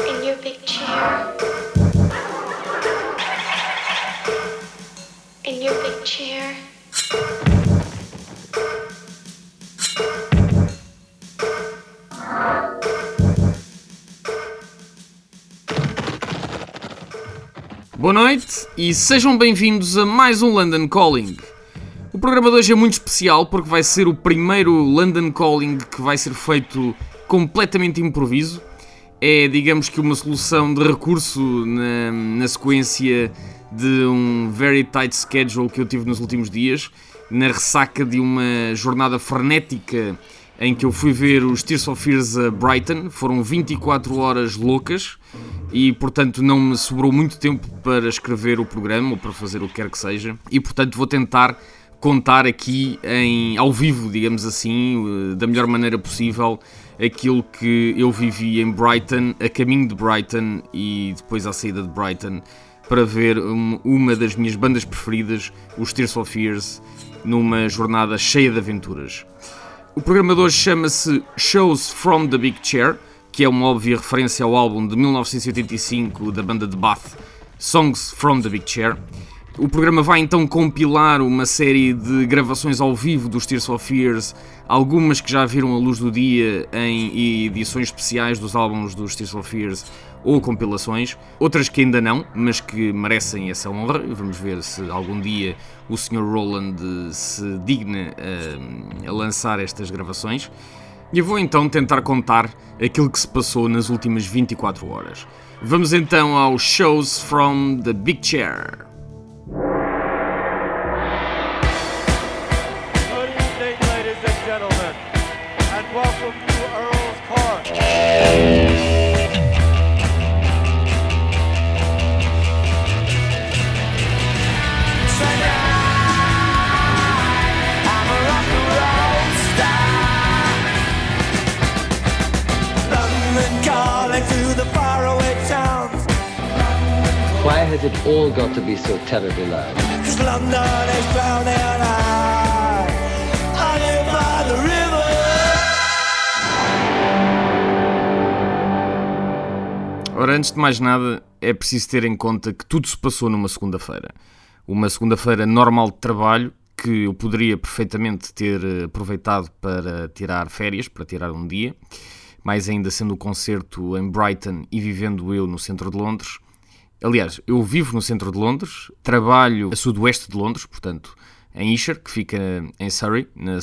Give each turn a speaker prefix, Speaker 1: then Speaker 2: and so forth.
Speaker 1: in your big chair. In your big chair.
Speaker 2: Boa noite e sejam bem-vindos a mais um London Calling. O programa de hoje é muito especial porque vai ser o primeiro London Calling que vai ser feito completamente improviso. É, digamos que, uma solução de recurso na, na sequência de um very tight schedule que eu tive nos últimos dias, na ressaca de uma jornada frenética em que eu fui ver os Tears of Fears a Brighton. Foram 24 horas loucas e, portanto, não me sobrou muito tempo para escrever o programa ou para fazer o que quer que seja. E, portanto, vou tentar contar aqui em, ao vivo, digamos assim, eh, da melhor maneira possível, aquilo que eu vivi em Brighton, a caminho de Brighton e depois à saída de Brighton, para ver um- uma das minhas bandas preferidas, os Tears of Fears, numa jornada cheia de aventuras. O programa de hoje chama-se Shows from the Big Chair, que é uma óbvia referência ao álbum de 1985 da banda de Bath, Songs from the Big Chair. O programa vai então compilar uma série de gravações ao vivo dos Tears of Fears, algumas que já viram a luz do dia em edições especiais dos álbuns dos Tears of Fears ou compilações, outras que ainda não, mas que merecem essa honra. Vamos ver se algum dia o Sr. Roland se digna a, a lançar estas gravações. E eu vou então tentar contar aquilo que se passou nas últimas 24 horas. Vamos então aos shows from the Big Chair.
Speaker 3: Gentlemen, and welcome to Earl's Park.
Speaker 4: London calling to the faraway towns.
Speaker 5: Why has it all got to be so terribly loud?
Speaker 4: Cause London is drowning out.
Speaker 2: Ora, antes de mais nada, é preciso ter em conta que tudo se passou numa segunda-feira. Uma segunda-feira normal de trabalho que eu poderia perfeitamente ter eh, aproveitado para tirar férias, para tirar um dia, mais ainda sendo o concerto em Brighton e vivendo eu no centro de Londres. Aliás, eu vivo no centro de Londres, trabalho a sudoeste de Londres, portanto, em Isher, que fica em Surrey, na